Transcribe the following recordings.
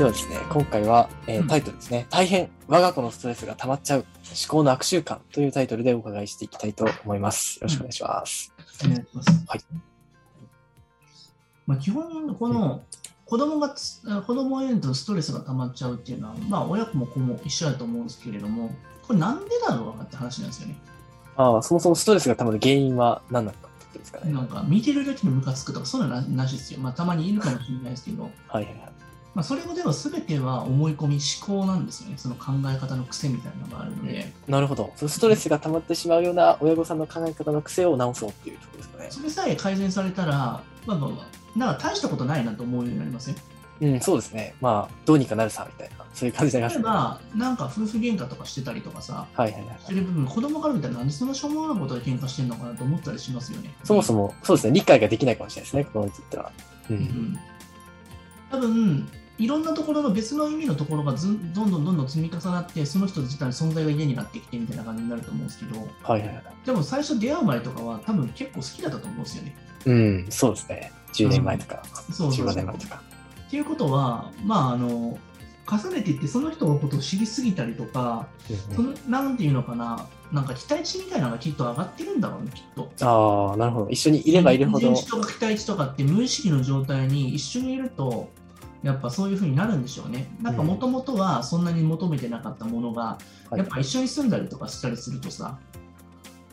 ではですね、今回は、えーうんタイトルですね、大変我が子のストレスが溜まっちゃう思考の悪習慣というタイトルでお伺いしていきたいと思います。よろしくお願いします。お願いします。はい。まあ、基本、この子供がつ、子供へのストレスが溜まっちゃうっていうのは、まあ、親子も子も一緒だと思うんですけれども、これなんでだろうかって話なんですよね。ああ、そもそもストレスが溜まる原因は何なのかですかね。なんか、見てるだけでムカつくとか、そういうのなしですよ。まあ、たまにいるかもしれないですけど、はいはいはい。まあ、それもでも全ては思い込み、思考なんですよね。その考え方の癖みたいなのがあるので、なるほど。ストレスが溜まってしまうような親御さんの考え方の癖を直そうっていうところですかね。それさえ改善されたら、まあまあまあ、なんか大したことないなと思うようになりますよ。うん、そうですね。まあ、どうにかなるさ、みたいな、そういう感じになり例えますね。ば、なんか夫婦喧嘩とかしてたりとかさ、はいはいはい。してる部分、子供から見たらなんでそんなしょうもないことで喧嘩してんのかなと思ったりしますよね。そもそも、そうですね、理解ができないかもしれないですね、子供にとっては。う。うんん。多分、いろんなところの別の意味のところがずんどんどんどんどん積み重なって、その人自体の存在が嫌になってきてみたいな感じになると思うんですけど、はいはいはい。でも最初出会う前とかは多分結構好きだったと思うんですよね。うん、そうですね。10年前とか、そうそう15そう。年前とか。っていうことは、まあ、あの、重ねていってその人のことを知りすぎたりとか、そのなんていうのかな、なんか期待値みたいなのがきっと上がってるんだろうね、きっと。ああ、なるほど。一緒にいればいるほど人。知とか期待値とかって無意識の状態に一緒にいると、やっぱそういう風になるんでしょうね。なんかもともとはそんなに求めてなかったものが、はいやっぱ一緒に住んだりとかしたりするとさ、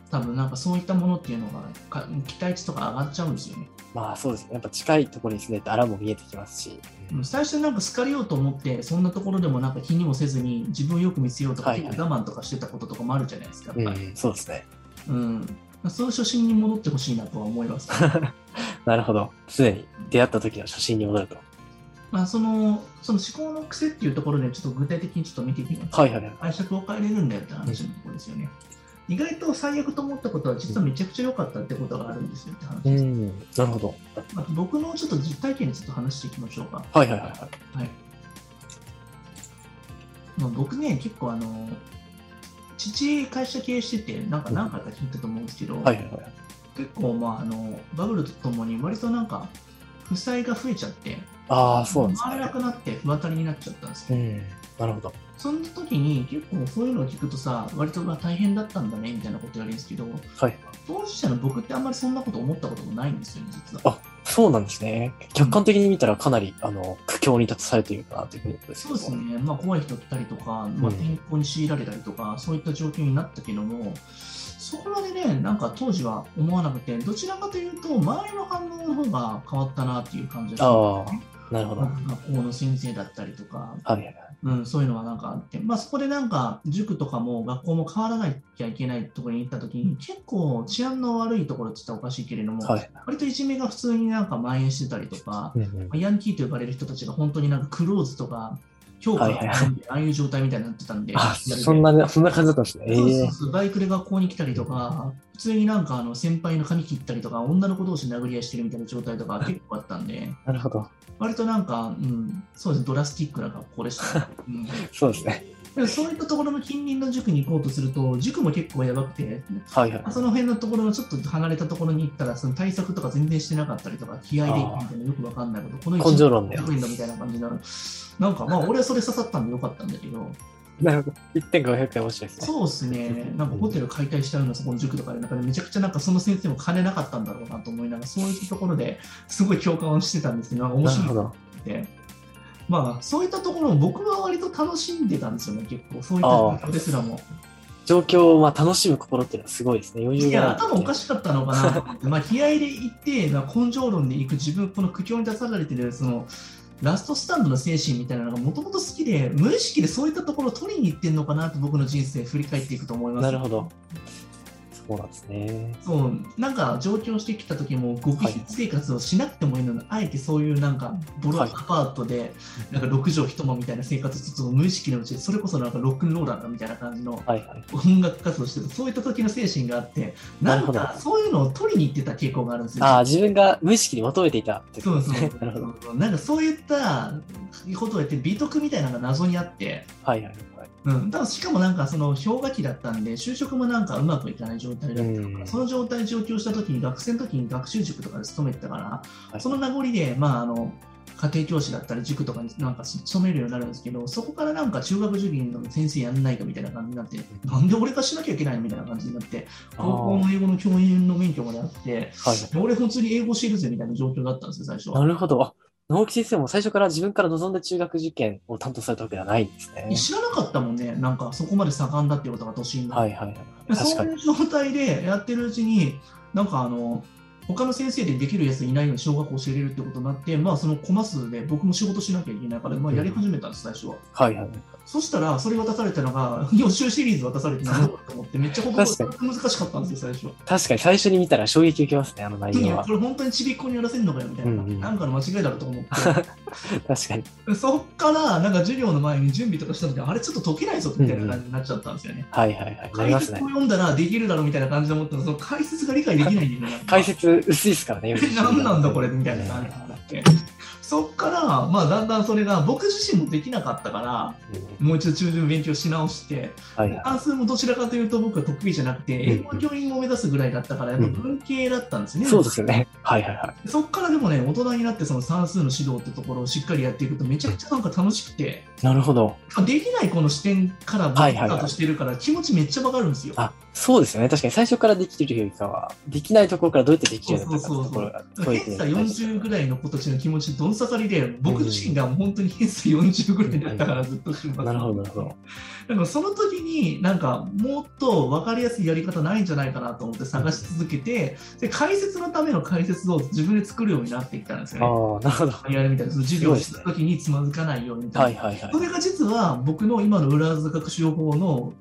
多分なんかそういったものっていうのがか期待値とか上がっちゃうんですよね。まあそうですね。やっぱ近いところに住んでてあらも見えてきますし。うん最初なんか好かれようと思って、そんなところでもなんか気にもせずに自分をよく見せようとか、はいはい結構我慢とかしてたこととかもあるじゃないですか。そうですね。うん。その初心に戻ってほしいなとは思います。なるほど。常に出会った時の初心に戻ると。まあそのその思考の癖っていうところでちょっと具体的にちょっと見ていきます。はいはいはい。解釈を変えれるんだよって話のところですよね。意外と最悪と思ったことは実はめちゃくちゃ良かったってことがあるんですよって話うです。ん、なるほど。まあ、僕のちょっと実体験にちょっと話していきましょうか。はいはいはいはい。はい。まあ、僕ね、結構あの、父会社経営してて、なんか何回か聞いたと思うんですけど、はいはいはい。結構まああの、バブルとともに割となんか、負債が増えちゃって、ああ、そうなん回らなね。くなって不当たりになっちゃったんですよ。うん、なるほど。その時に結構そういうのを聞くとさ、割とまあ大変だったんだねみたいなこと言われるんですけど、はい。当事者の僕ってあんまりそんなこと思ったこともないんですよね、実は。あ、そうなんですね。客観的に見たらかなり、あの、苦境に立たされているかなというふうに思うんですそうですね、まあ、怖い人来たりとか、まあ、うん天候に強いられたりとか、そういった状況になったけども、そこまでね、なんか当時は思わなくて、どちらかというと、周りの反応の方が変わったなっていう感じですね。なるほど。学校の先生だったりとか、いはいはい。うん、そういうのはなんかあって、まあ、そこでなんか塾とかも学校も変わらなきゃいけないところに行った時に、結構治安の悪いところって言ったらおかしいけれども、はい。割といじめが普通になんか蔓延してたりとか、うんうんまあヤンキーと呼ばれる人たちが本当になんかクローズとか、評価がああいう状態みたいになってたんで、あ、そんなね、そんな感じだったんですね。えそうそうえそうバイクで学校に来たりとか、普通になんかあの先輩の髪切ったりとか、女の子同士殴り合いしてるみたいな状態とか結構あったんで、なるほど。割となんか、うん、そうですね、ドラスティックな学校でした、ねうん そうですね。でもそういったところの近隣の塾に行こうとすると、塾も結構やばくて、はいはい。その辺のところのちょっと離れたところに行ったら、その対策とか全然してなかったりとか、気合で行くみたいなよくわかんないこと、この根性論で1円だみたいな感じになる。なんかまあ、俺はそれ刺さったんでよかったんだけど、なるほど。1.500円面白いですね。そうですね、なんかホテル解体したようなそこの塾とかで、なんかねめちゃくちゃなんかその先生も金なかったんだろうなと思いながら、そういうところですごい共感をしてたんですけど、なんか面白い て。まあ、そういったところも僕は割と楽しんでたんですよね、結構。そういったああ状況ですらも。状況をまあ楽しむ心っていうのはすごいですね。余裕いや、がある。頭おかしかったのかなまあ、気合で行って、まあ根性論で行く自分、この苦境に立たされてる、その、ラストスタンドの精神みたいなのがもともと好きで、無意識でそういったところを取りに行ってんのかなと僕の人生振り返っていくと思います。なるほど。そうなんですね。そう、なんか上京してきた時も極秘生活をしなくてもいいのに、あえてそういうなんかボロアはいパートで、なんか6畳一間みたいな生活をちょっと無意識のうちで、それこそなんかロックンローラーだみたいな感じのはいはい。音楽活動してる、そういった時の精神があって、なんかそういうのを取りに行ってた傾向があるんですよ。ああ、自分が無意識に求めていたそうそう。なるほど。なんかそういったことをやって美徳みたいなのが謎にあって、はいはいはい。うん、だしかもなんかその氷河期だったんで、就職もなんかうまくいかない状態だったうんその状態上京した時に学生の時に学習塾とかで勤めてたから、はいその名残で、まああの、家庭教師だったり塾とかになんか勤めるようになるんですけど、そこからなんか中学受験の先生やんないかみたいな感じになって、なんで俺がしなきゃいけないのみたいな感じになって、高校の英語の教員の免許まであって、はい。俺普通に英語教えるぜみたいな状況だったんですよ、最初は。なるほど。あ、直木先生も最初から自分から望んだ中学受験を担当されたわけではないんですね。知らなかったもんね、なんかそこまで盛んだっていうことが都心の。はいはいはい。確かに。そういう状態でやってるうちに、なんかあの、他の先生でできるやついないのに小学校教えれるってことになって、まあそのコマ数で僕も仕事しなきゃいけないから、まあやり始めたんです、最初は。はいはい。そしたら、それ渡されたのが、予習シリーズ渡されてなんだろうと思って、めっちゃ国語確か難しかったんですよ、最初。確かに最初に見たら衝撃受けますね、あの内容はこ。れ本当にちびっこにやらせるのかよみたいな、うんうんなんかの間違いだろうと思って。確かに。そっから、なんか授業の前に準備とかした時あれちょっと解けないぞみたいな感じになっちゃったんですよね。はいはいはい。なりますね解説を。読んだらできるだろうみたいな感じで思ったら、その解説が理解できないんだよね。解説薄いですからね、え何なんだこれみたいな感じになって。そっから、まあ、だんだんそれが僕自身もできなかったから、うんもう一度中旬勉強し直して、はいはい。関数もどちらかというと僕は得意じゃなくて、うん英語教員を目指すぐらいだったから、やっぱ文系だったんですね。そうですよね。はいはいはい。そっからでもね、大人になってその算数の指導ってところをしっかりやっていくと、めちゃくちゃなんか楽しくて、なるほど。できない子の視点から僕はいはいはいスタートしてるから、気持ちめっちゃわかるんですよ。あ、そうですよね。確かに最初からできてるよりかは、できないところからどうやってできるようになったかところが問偏差40ぐらいの子たちの気持ちどん刺さりで、僕自身が本当に偏差40ぐらいだったからずっと週末なるほど、なるほど。だからその時になんかもっと分かりやすいやり方ないんじゃないかなと思って探し続けて、で解説のための解説を自分で作るようになってきたんですよね。ああ、なるほど。やるみたいな、その授業をする時につまずかないようにみたいな。はいはいはいそ。れが実は僕の今の裏技学習法の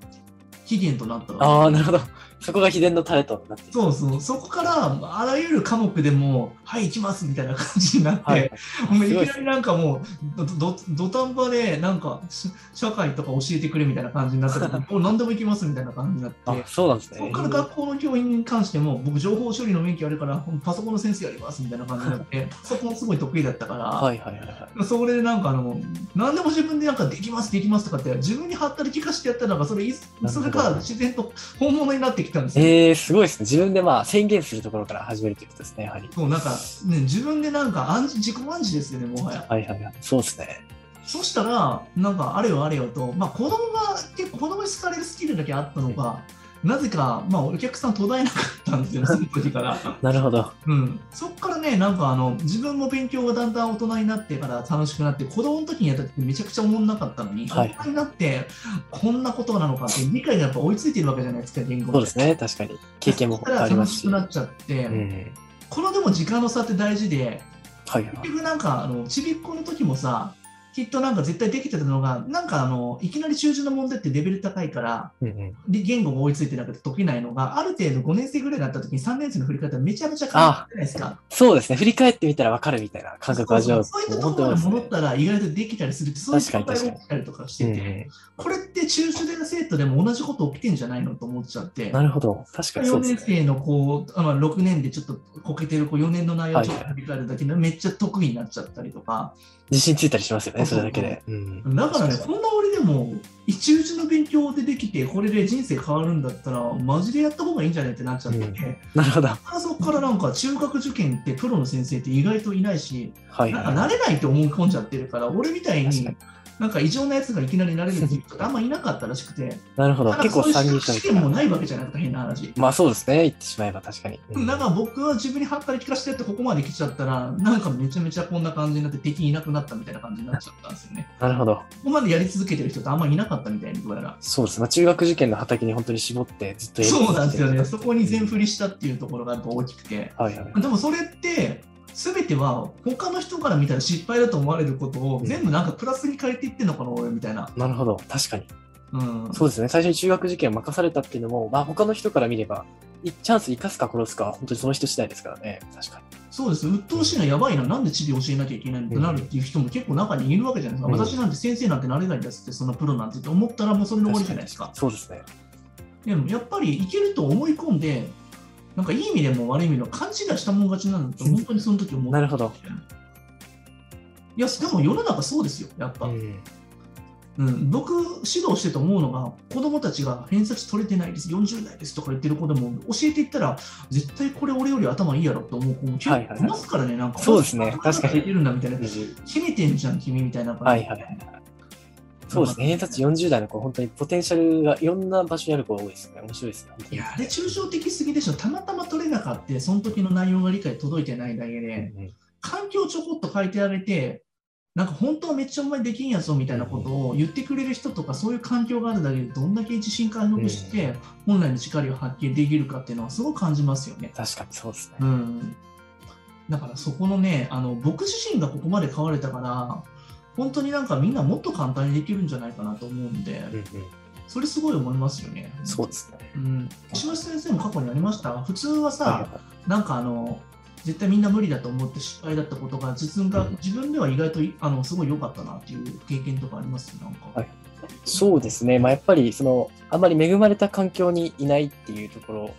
期限となったのああ、なるほど。そこが秘伝のタレとなって。そうそう、そこからあらゆる科目でも、はい、行きますみたいな感じになって、はい。もういきなりなんかもう、どど土壇場で、なんか、し社会とか教えてくれみたいな感じになった もう何でも行きますみたいな感じになって、あ、そうなんですね。そこから学校の教員に関しても、僕、情報処理の免許あるから、パソコンの先生やりますみたいな感じになって、パソコンすごい得意だったから、はいはいはいはい。それでなんかあの、何でも自分でなんかできます、できますとかって、自分にはったり聞かせてやったのが、それいそれが自然と本物になってきたんですよ。ええすごいですね。自分でまあ宣言するところから始めるということですね、やはり。そうなんか、ね、自分でなんか暗示自己暗示ですよね、もはや。はいはいはい。そうですね。そしたら、なんかあれよあれよと、まあ、子供が結構子供に好かれるスキルだけあったのが、なぜか、まあ、お客さん途絶えなかったんですよ、その時から。なるほど。うん、そっからね、なんかあの自分も勉強がだんだん大人になってから楽しくなって、子供の時にやった時めちゃくちゃおもんなかったのに、はい大人になってこんなことなのかって理解がやっぱ追いついてるわけじゃないですか、言語そうですね。確かに。経験もありますし。楽しくなっちゃって、うん。このでも時間の差って大事で、はいはい結。局なんかあのちびっこの時もさきっとなんか絶対できてたのがなんかあのいきなり中旬の問題ってレベル高いからうんうん。で言語が追いついてなくて解けないのがある程度5年生ぐらいになった時に3年生の振り方めちゃめちゃ変わってないですかそうですね。振り返ってみたら分かるみたいな感覚を味わう。そういったと本ころに戻ったら意外とできたりするってそういう状確かに態が起きたりとかしてて、うんうんこれって中旬での生徒でも同じこと起きてんじゃないのと思っちゃって。なるほど。確かにそ4うですね。年生の子、あまあ、6年でちょっとこけてる子、4年の内容をちょっと振り返るだけでめっちゃ得意になっちゃったりとか、自信ついたりしますよね、それだけで。うん。だからね、こんな俺でも、一打ちの勉強でできて、これで人生変わるんだったら、マジでやった方がいいんじゃないってなっちゃってて、うんなるほど。そこからなんか中学受験ってプロの先生って意外といないし、はいなんかはい。慣れないって思い込んじゃってるから、俺みたいに、なんか異常なやつがいきなりなれるっていう人ってあんまいなかったらしくて、なるほど。なんか結構そういう参入者試験もないわけじゃなくて変な話。まあそうですね。言ってしまえば確かに。うんだから僕は自分にはったり聞かせてやってここまで来ちゃったら、なんかめちゃめちゃこんな感じになって敵いなくなったみたいな感じになっちゃったんですよね。なるほど。ここまでやり続けてる人ってあんまりいなかったみたいにどうやら。そうですね。まあ中学受験の畑に本当に絞ってずっとそうなんですよね。そこに全振りしたっていうところがやっぱ大きくて。はいはい。でもそれって、すべては他の人から見たら失敗だと思われることを全部なんかプラスに変えていってんのかな、俺みたいな。なるほど。確かに。うん。そうですね。最初に中学受験を任されたっていうのも、まあ他の人から見れば、いチャンス生かすか殺すかは本当にその人次第ですからね。確かに。そうです。鬱陶しいな、やばいな、なんで地理教えなきゃいけないのってなるっていう人も結構中にいるわけじゃないですか。うん私なんて先生なんてなれないんですって、そんなプロなんてって思ったらもうそれの終わりじゃないですか。そうですね。でもやっぱりいけると思い込んで、なんかいい意味でも悪い意味でも勘違いしたもん勝ちなんだと本当にその時思ってなるほど。いや、でも世の中そうですよ、やっぱ。うん。うん、僕、指導してて思うのが、子供たちが偏差値取れてないです、40代ですとか言ってる子でも、教えていったら、絶対これ俺より頭いいやろと思う子も結構いますからね、なんか。そうですね確かにいるんだみたいな。うん決めてんじゃん、君みたいな感じ。はいはいはい。そうですね。偏差値40代の子、本当にポテンシャルがいろんな場所にある子が多いですね。面白いですね。いや、あれ抽象的すぎでしょ。たまたま取れなかった、その時の内容が理解届いてないだけで、うんうん環境ちょこっと書いてあげて、なんか本当はめっちゃお前できんやぞみたいなことを言ってくれる人とか、そういう環境があるだけで、どんだけ自信回復して、本来の力を発揮できるかっていうのはすごく感じますよね。確かにそうですね。うん。だからそこのね、あの僕自身がここまで変われたから、本当になんかみんなもっと簡単にできるんじゃないかなと思うんで、うんうんそれすごい思いますよね。そうですね。うん。石橋先生も過去にありました？普通はさ、なんかあの、絶対みんな無理だと思って失敗だったことが、実がうん自分では意外といあのすごい良かったなっていう経験とかあります？なんか。はいそうですね。まあ、やっぱり、その、あまり恵まれた環境にいないっていうところ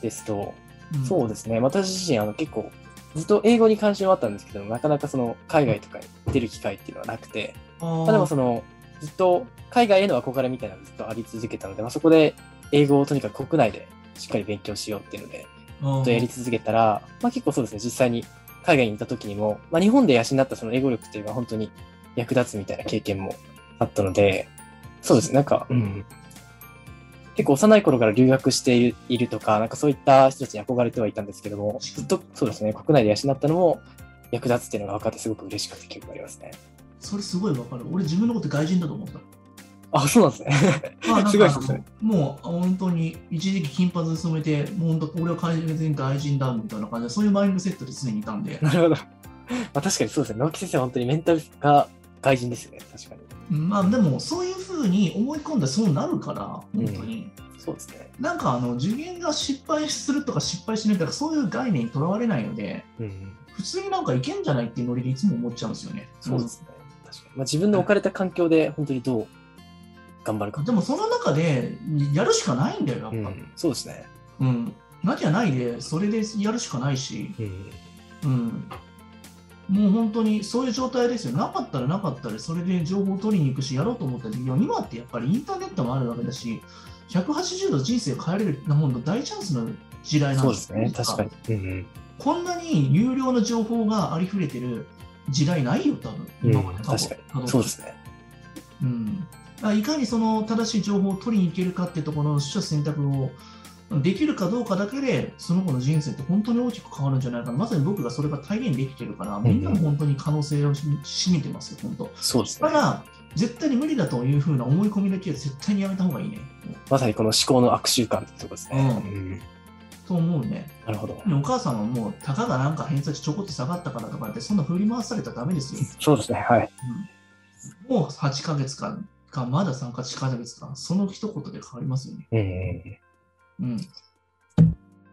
ですと、うんそうですね。私自身、あの、結構、ずっと英語に関心はあったんですけど、なかなかその、海外とかに出る機会っていうのはなくて、まあ、でもその、ずっと海外への憧れみたいなのがずっとあり続けたので、まあ、そこで英語をとにかく国内でしっかり勉強しようっていうので、ずっとやり続けたら、まあ、結構そうですね、実際に海外にいた時にも、まあ、日本で養ったその英語力っていうのが本当に役立つみたいな経験もあったので、そうですね、なんか、うん、結構幼い頃から留学しているとか、なんかそういった人たちに憧れてはいたんですけども、ずっとそうですね、国内で養ったのも役立つっていうのが分かってすごく嬉しかった記憶がありますね。それすごいわかる。俺自分のこと外人だと思った。あ、そうなんですね。まあなんかすごいですねもう本当に一時期金髪に染めて、もう本当俺は完全に外人だみたいな感じで、そういうマインドセットで常にいたんで、なるほど。まあ確かにそうですね。直木先生は本当にメンタルが外人ですよね。確かに。まあでもそういうふうに思い込んだらそうなるから、本当に。そうですね。なんかあの受験が失敗するとか失敗しないとかそういう概念にとらわれないので、うん。普通になんかいけんじゃないっていうノリでいつも思っちゃうんですよね。そうですね。確かに。まあ自分の置かれた環境で本当にどう頑張るか。でもその中でやるしかないんだよ、やっぱり。うん。そうですね。うん。なきゃないで、それでやるしかないし、うん。うん。もう本当にそういう状態ですよ。なかったらなかったら、それで情報を取りに行くし、やろうと思ったら、今ってやっぱりインターネットもあるわけだし、180度人生変えれるなもんの大チャンスの時代なんでよそうですすね。確かに。うんこんなに有料の情報がありふれてる時代ないよ、多分うん。今までうん、確かに。そうですね。うん、いかにその正しい情報を取りに行けるかってところの取捨選択をできるかどうかだけで、その子の人生って本当に大きく変わるんじゃないかな。まさに僕がそれが体現できてるから、みんなも本当に可能性を占めてますよ、本当。そうですね。ただ、絶対に無理だというふうな思い込みだけは絶対にやめた方がいいね。まさにこの思考の悪習慣ってとこですね。うんうんと思うね。なるほど。お母さんはもう、たかがなんか偏差値ちょこっと下がったからとかって、そんな振り回されたらダメですよ。そうですね。はい。うんもう8ヶ月間か、まだ3か8ヶ月間、その一言で変わりますよね。うんうん。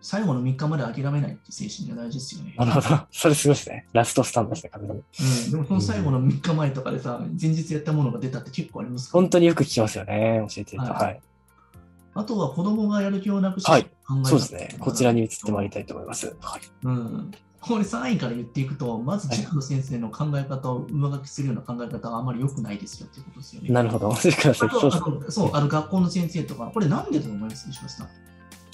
最後の3日まで諦めないって精神が大事ですよね。なるほど。それすごいですね。ラストスタンドですね、完全に。うん、でもその最後の3日前とかでさ、前日やったものが出たって結構ありますから本当によく聞きますよね。教えてると。はいはい。あとは子供がやる気をなくしてはい考え方そうですね。こちらに移ってまいりたいと思います。はい。うん。これ3位から言っていくと、まず塾の先生の考え方を上書きするような考え方はあまり良くないですよっていうことですよね。なるほど。あとそうあとそう、ある学校の先生とか、これなんでだと思います？石橋さん。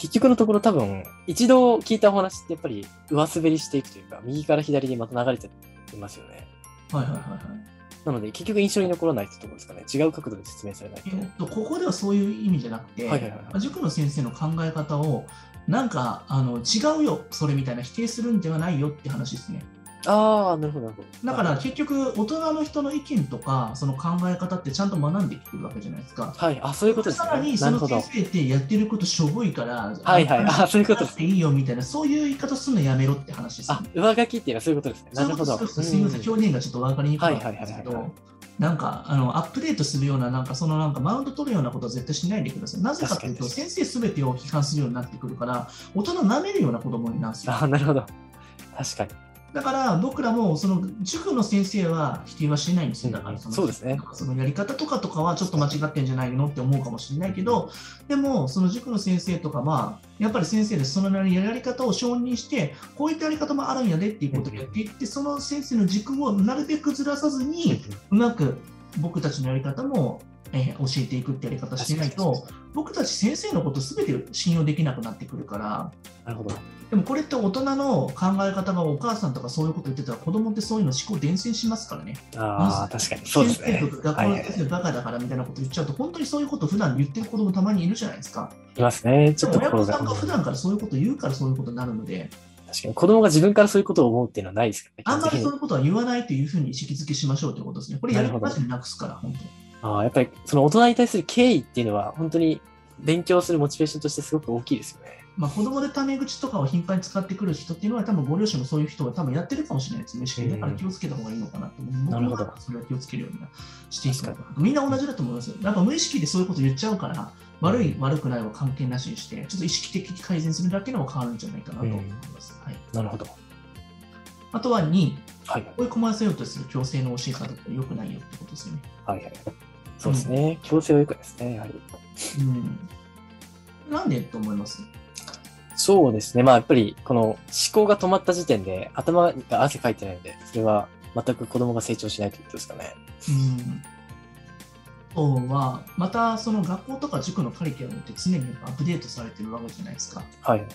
結局のところ多分、一度聞いたお話ってやっぱり上滑りしていくというか、右から左にまた流れていますよね。はいはいはいはい。なので、結局印象に残らないってところですかね。違う角度で説明されないと。えっと、ここではそういう意味じゃなくて、はいはいはい塾の先生の考え方を、なんかあの違うよ、それみたいな否定するんではないよって話ですね。ああ、なるほど、なるほど。だから結局、大人の人の意見とか、その考え方ってちゃんと学んできてるわけじゃないですか。はい、あ、そういうことですさらに、ね。その先。生ってやってることしょぼいから、はいはいあそういうことですいいよみたいな、そういう言い方するのやめろって話ですよあね。、上書きっていうのはそういうことですね。なるほど。すみません、うん表現がちょっと分かりにくかったんですけど、なんかあのアップデートするような、なんかそのなんかマウント取るようなことは絶対しないでください。なぜかというと、先生すべてを批判するようになってくるから、大人舐めるような子供になるんですよ。あ、なるほど。確かに。だから僕らもその塾の先生は否定はしないんですよ。だからうんそのそうですね。そのやり方とかとかはちょっと間違ってんじゃないのって思うかもしれないけど、でもその塾の先生とかは、やっぱり先生でそのなりにやり方を承認して、こういったやり方もあるんやでっていうことをやっていって、その先生の軸をなるべくずらさずに、うまく僕たちのやり方もえー教えていくってやり方してないと、僕たち先生のことすべて信用できなくなってくるから、なるほど。でもこれって大人の考え方がお母さんとかそういうこと言ってたら、子供ってそういうの思考伝染しますからね。ああ、確かに。そうですね学校の先生バカだからみたいなこと言っちゃうと、本当にそういうこと普段言ってる子供たまにいるじゃないですか。いますね。ちょっと親。御さんが普段からそういうこと言うからそういうことになるので、確かに。子供が自分からそういうことを思うっていうのはないですからね。あんまりそういうことは言わないというふうに意識づけしましょうということですね。これやる気なしになくすから、本当に。ああ、やっぱりその大人に対する敬意っていうのは、本当に勉強するモチベーションとしてすごく大きいですよね。まあ、子供でタメ口とかを頻繁に使ってくる人っていうのは、多分ご両親もそういう人が多分やってるかもしれないですね。だから気をつけた方がいいのかなと思う。なるほどそれは気をつけるようにしていくかみんな同じだと思いますよ。なんか無意識でそういうこと言っちゃうから、悪い、悪くないは関係なしにして、ちょっと意識的に改善するだけでも変わるんじゃないかなと思います。はい、なるほど。あとは2、はい。追い込ませようとする強制の教え方って良くないよってことですよね。はいはい。そうですね。強制は良くですね、やはり。うん。なんでと思います？そうですね。まあやっぱり、この思考が止まった時点で、頭が汗かいてないので、それは全く子供が成長しないということですかね。うん。は、またその学校とか塾のカリキュラムって常にアップデートされてるわけじゃないですか。はいはい。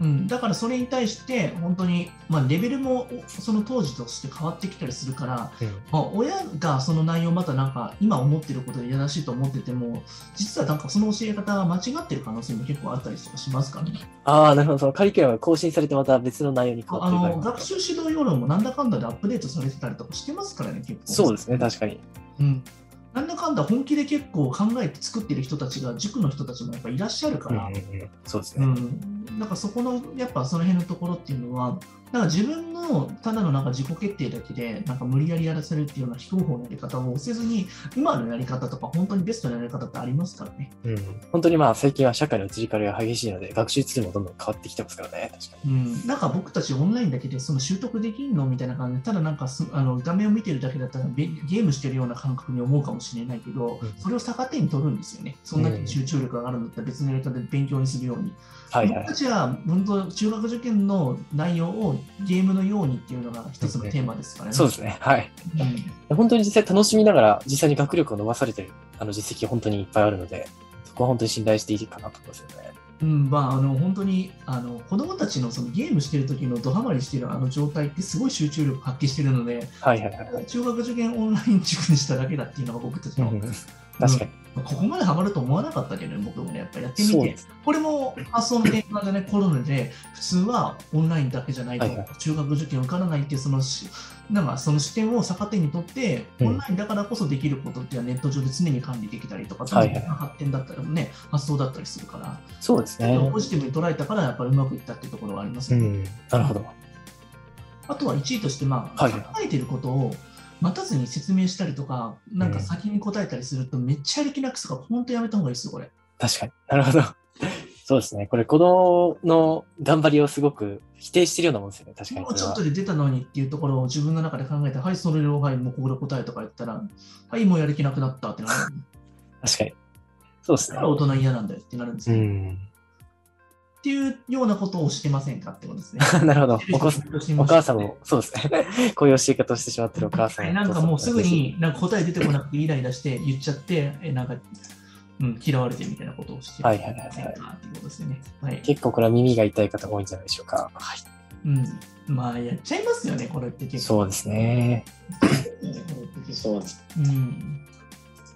うん、だからそれに対して、本当に、まあ、レベルもおその当時として変わってきたりするから、うんまあ、親がその内容またなんか今思ってることでいやらしいと思ってても、実はなんかその教え方が間違ってる可能性も結構あったりとかしますからね？ああ、なるほど。そのカリキュラムが更新されてまた別の内容に変わあってるある学習指導要領もなんだかんだでアップデートされてたりとかしてますからね、結構。そうですね、確かに。うん、なんだかんだ本気で結構考えて作ってる人たちが、塾の人たちもやっぱいらっしゃるから、うんうんうん。そうですうね。ん、なんかそこの、やっぱその辺のところっていうのは、なんか自分のただのなんか自己決定だけで、なんか無理やりやらせるっていうような非合法のやり方をせずに、今のやり方とか、本当にベストなやり方ってありますからね。うん、本当にまあ最近は社会の移り変わりが激しいので、学習ツールもどんどん変わってきてますからね、確かに。うん、なんか僕たちオンラインだけでその習得できんのみたいな感じで、ただなんかすあの画面を見てるだけだったらべゲームしてるような感覚に思うかもしれないけど、うんそれを逆手に取るんですよね。そんだけ集中力があるんだったら別のやり方で勉強にするように。はいはい僕た。ちは本当中学受験の内容をゲームのようにっていうのが一つのテーマですからね。そうですね。はい。うん本当に実際楽しみながら、実際に学力を伸ばされてるあの実績本当にいっぱいあるので、そこは本当に信頼していいかなと思いますよね。うんまあ、あの本当にあの子供たちのそのゲームしてる時のドハマりしてるあの状態ってすごい集中力発揮してるので、はいはいはい。中学受験オンライン塾にしただけだっていうのが僕たちの、うん確かに。ここまでハマると思わなかったけどね、僕もね、やっぱりやってみて。これも発想の転換じゃない、コロナで、普通はオンラインだけじゃないと、はいはい中学受験受からないっていうそのし、なんかその視点を逆手にとって、うんオンラインだからこそできることっていうのはネット上で常に管理できたりとか、はいはい発展だったりもね、発想だったりするから、そうですね。ポジティブに捉えたから、やっぱりうまくいったっていうところはありますよね。うん。なるほど。あとは1位として、まあ、はいはい考えてることを待たずに説明したりとか、なんか先に答えたりすると、めっちゃやる気なくすから、本当やめた方がいいですよ、これ。確かに。なるほど。そうですね。これ子供の頑張りをすごく否定してるようなもんですよね。確かにもうちょっ。とで出たのにっていうところを自分の中で考えて、はい、それを、はい、もうここで答えとか言ったら、はい、もうやる気なくなったってなる。確かに。そうですねだから。大人嫌なんだよってなるんですよ。っうん。ていうようなことをしてませんかってことですね。なるほど。お母さんもも、そうですね。こういう教え方をしてしまってるお母さんもなんかもうすぐになんか答え出てこなくてイライラして言っちゃって、えなんか、うん、嫌われてみたいなことをしてはいはいはいはいませんかっていうことですよね。はい。結構これは耳が痛い方が多いんじゃないでしょうか。はい。うん。まあ、やっちゃいますよね、これって結構。そうですね。そうです。うん。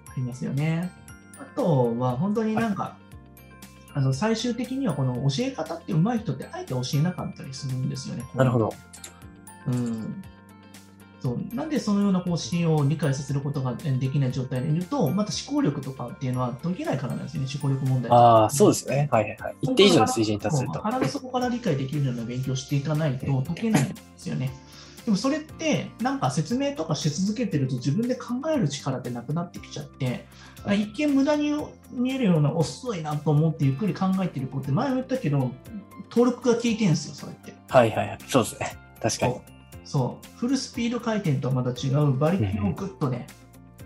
ありますよね。あとは、本当になんか、あの最終的にはこの教え方って上手い人ってあえて教えなかったりするんですよね。なるほど。うん。そうなんでそのような方針を理解させることができない状態にいると、また思考力とかっていうのは解けないからなんですよね、思考力問題。ああ、そうですね。はいはいはい。一定以上の水準に達すると。腹の底から理解できるような勉強をしていかないと解けないんですよね。でもそれって、なんか説明とかし続けてると自分で考える力ってなくなってきちゃって、一見無駄に見えるような遅いなと思ってゆっくり考えてる子って前も言ったけど、登録が効いてるんですよ、それって。はいはいはい。そうですね。確かに。そう、フルスピード回転とはまた違う馬力をぐっとね、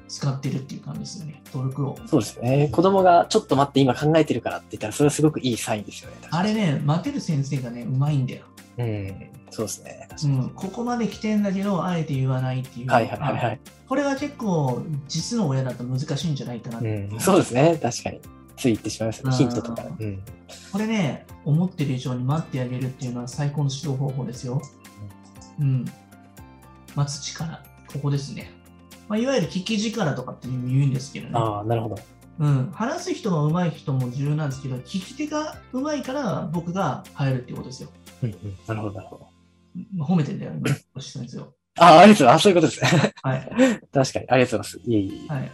使ってるっていう感じですよね、登録を。そうですね。子供がちょっと待って今考えてるからって言ったら、それはすごくいいサインですよね。あれね、待てる先生がね、うまいんだよ。うん。そうですね。うん、ここまで来てんだけど、あえて言わないっていうはいはいはいはい。これは結構、実の親だと難しいんじゃないかな、うん。そうですね。確かに。つい言ってしまいますね。ヒントとか。ううん。これね、思ってる以上に待ってあげるっていうのは最高の指導方法ですよ。うん。待つ力、ここですね。まあ、いわゆる聞き力とかって言うんですけどね。ああ、なるほど。うん、話す人が上手い人も重要なんですけど、聞き手が上手いから僕が入るっていうことですよ。うんうん。なるほど、なるほど。まあ褒めてんだよ、今。おしですよ。ああ、ありがとうございます。あそういうことですね。はい。確かに。ありがとうございます。いえいえ。はい。っ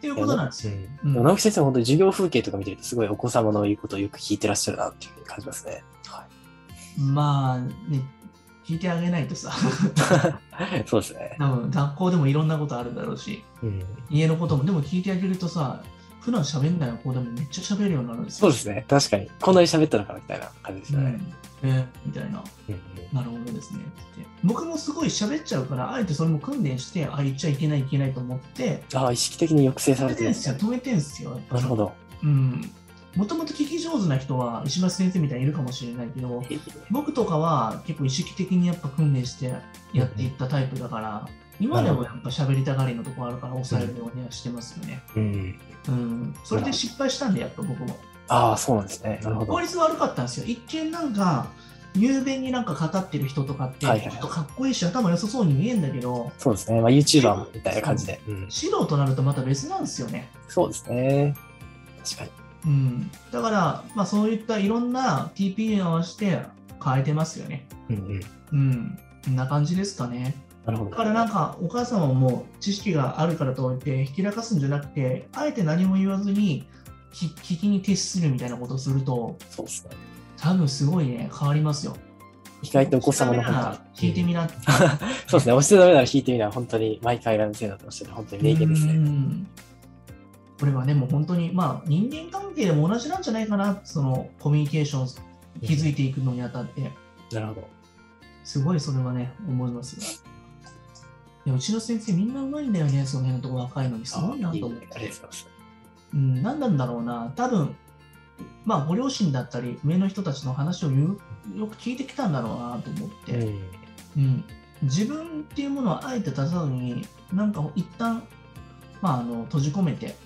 ていうことなんですよ。うん直木先生は本当に授業風景とか見てると、すごいお子様の言うことをよく聞いてらっしゃるなっていうふうに感じますね。はまあ、ね、聞いてあげないとさ、い、そうですね。多分学校でもいろんなことあるだろうし、うん、家のことも、でも聞いてあげるとさ、普段喋んない子でもめっちゃ喋るようになるんですよ。そうですね。確かに。こんなに喋ったのかみたいな感じですよね。うんえーみたいな。うんなるほどですね。って僕もすごい喋っちゃうから、あえてそれも訓練して、あ、言っちゃいけない、いけないと思って、ああ、意識的に抑制されてるんですね。止めてんすよ。なるほど。うん。もともと聞き上手な人は、石橋先生みたいにいるかもしれないけど、僕とかは結構意識的にやっぱ訓練してやっていったタイプだから、今でもやっぱ喋りたがりのところあるから抑えるようにはしてますよね。うん。うん。それで失敗したんで、やっぱ僕も。ああ、そうなんですね。なるほど効。率悪かったんですよ。一見なんか、雄弁になんか語ってる人とかって、ちょっとかっこいいし、頭良さそうに見えるんだけど、そうですね。まあ、YouTuber みたいな感じで。うん。素人となるとまた別なんですよね。そうですね。確かに。うん。だから、まあそういったいろんな TP に合わせて変えてますよね。うんうん。うん。こんな感じですかね。なるほど。だからなんかお母様も知識があるからといってひきらかすんじゃなくて、あえて何も言わずに聞聞きに徹するみたいなことをすると、そうですね。多分すごいね、変わりますよ。意外とお子様の本ダメなら聞いてみな。そうですね。押してダメなら弾いてみな。本当に毎回ラムセイだとしてる。本当に名言ですうね。んこれはね、もう本当に、まあ人間関係でも同じなんじゃないかな、そのコミュニケーションを築いていくのにあたって、なるほど。すごいそれはね、思いますよ。いやうちの先生みんなうまいんだよね、その辺のとこ若いのに。すごいなと思ってうございます。うん、何なんだろうな、多分まあ、ご両親だったり、上の人たちの話をよよく聞いてきたんだろうなと思って、うん。うん、自分っていうものをあえて出さずに、なんか一旦、まあ、あの閉じ込めて、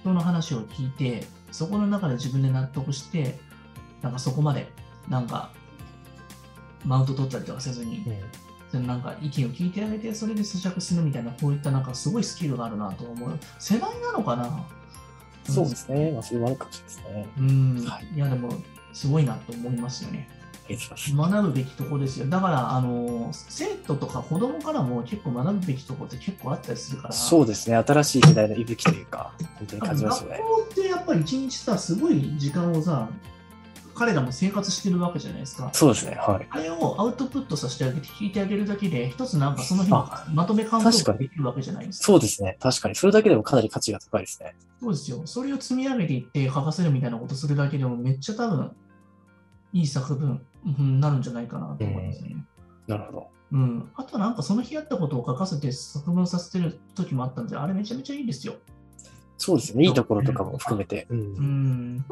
人の話を聞いて、そこの中で自分で納得して、なんかそこまで、なんか、マウント取ったりとかせずに、そのなんか意見を聞いてあげて、それで咀嚼するみたいな、こういったなんかすごいスキルがあるなと思う。世代なのかな？そうですね。まあ、それもあるかもしれないですね。うん、、はいやでもすごいなと思いますよね。学ぶべきとこですよ。だからあの生徒とか子供からも結構学ぶべきとこって結構あったりするから。そうですね。新しい世代の息吹というか、本当に感じますよね。校ってやっぱり一日さすごい時間をさ彼らも生活してるわけじゃないですか。そうですね。はい。あれをアウトプットさせてあげて聞いてあげるだけで一つなんかその日のまとめ感想ができるわけじゃないですか。そうですね。確かに。それだけでもかなり価値が高いですね。そうですよ。それを積み上げていって書かせるみたいなことするだけでもめっちゃ多分いい作文になるんじゃないかなと思いますね。なるほど。うん。あとなんかその日やったことを書かせて作文させてる時もあったんで、あれめちゃめちゃいいですよ。そうですよね。いいところとかも含めて。う。うんん。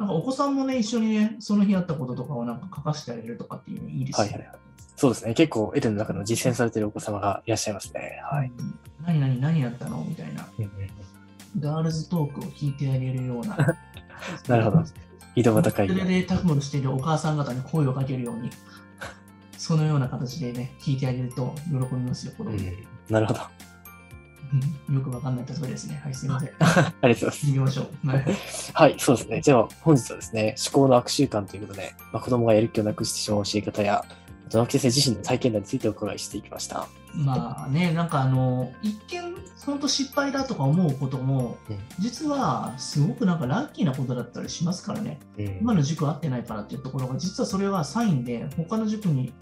なんかお子さんもね、一緒にね、その日やったこととかをなんか書かせてあげるとかっていうのいいですよ。はいはいはい。そうですね。結構、エルの中の実践されているお子様がいらっしゃいますね。はい。うん何何何やったの？みたいな。ガールズトークを聞いてあげるような。なるほど。井戸端会議それ。でタフモルしているお母さん方に声をかけるように、そのような形でね、聞いてあげると喜びますよ、子供。うん。なるほど。うんよくわかんない例えですね。はい、すいません。ありがとうございます。行きましょう。はい はい、そうですね。じゃあ、本日はですね、思考の悪習慣ということで、まあ、子供がやる気をなくしてしまう教え方や、あと直木先生自身の体験談についてお伺いしていきました。まあね、なんかあの、一見、本当失敗だとか思うことも、うん実はすごくなんかラッキーなことだったりしますからね。うん今の塾合ってないからっていうところが、実はそれはサインで、他の塾に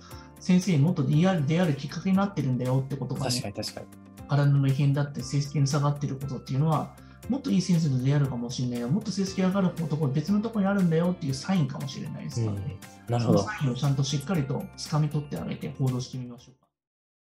先生にもっと出会う出会うきっかけになってるんだよってことが、ね、確かに確かに。体の異変だって成績に下がってることっていうのは、もっといい先生と出会えるかもしれないよ、もっと成績上がるところ別のところにあるんだよっていうサインかもしれないですからね。なるほど。そのサインをちゃんとしっかりと掴み取ってあげて行動してみましょうか。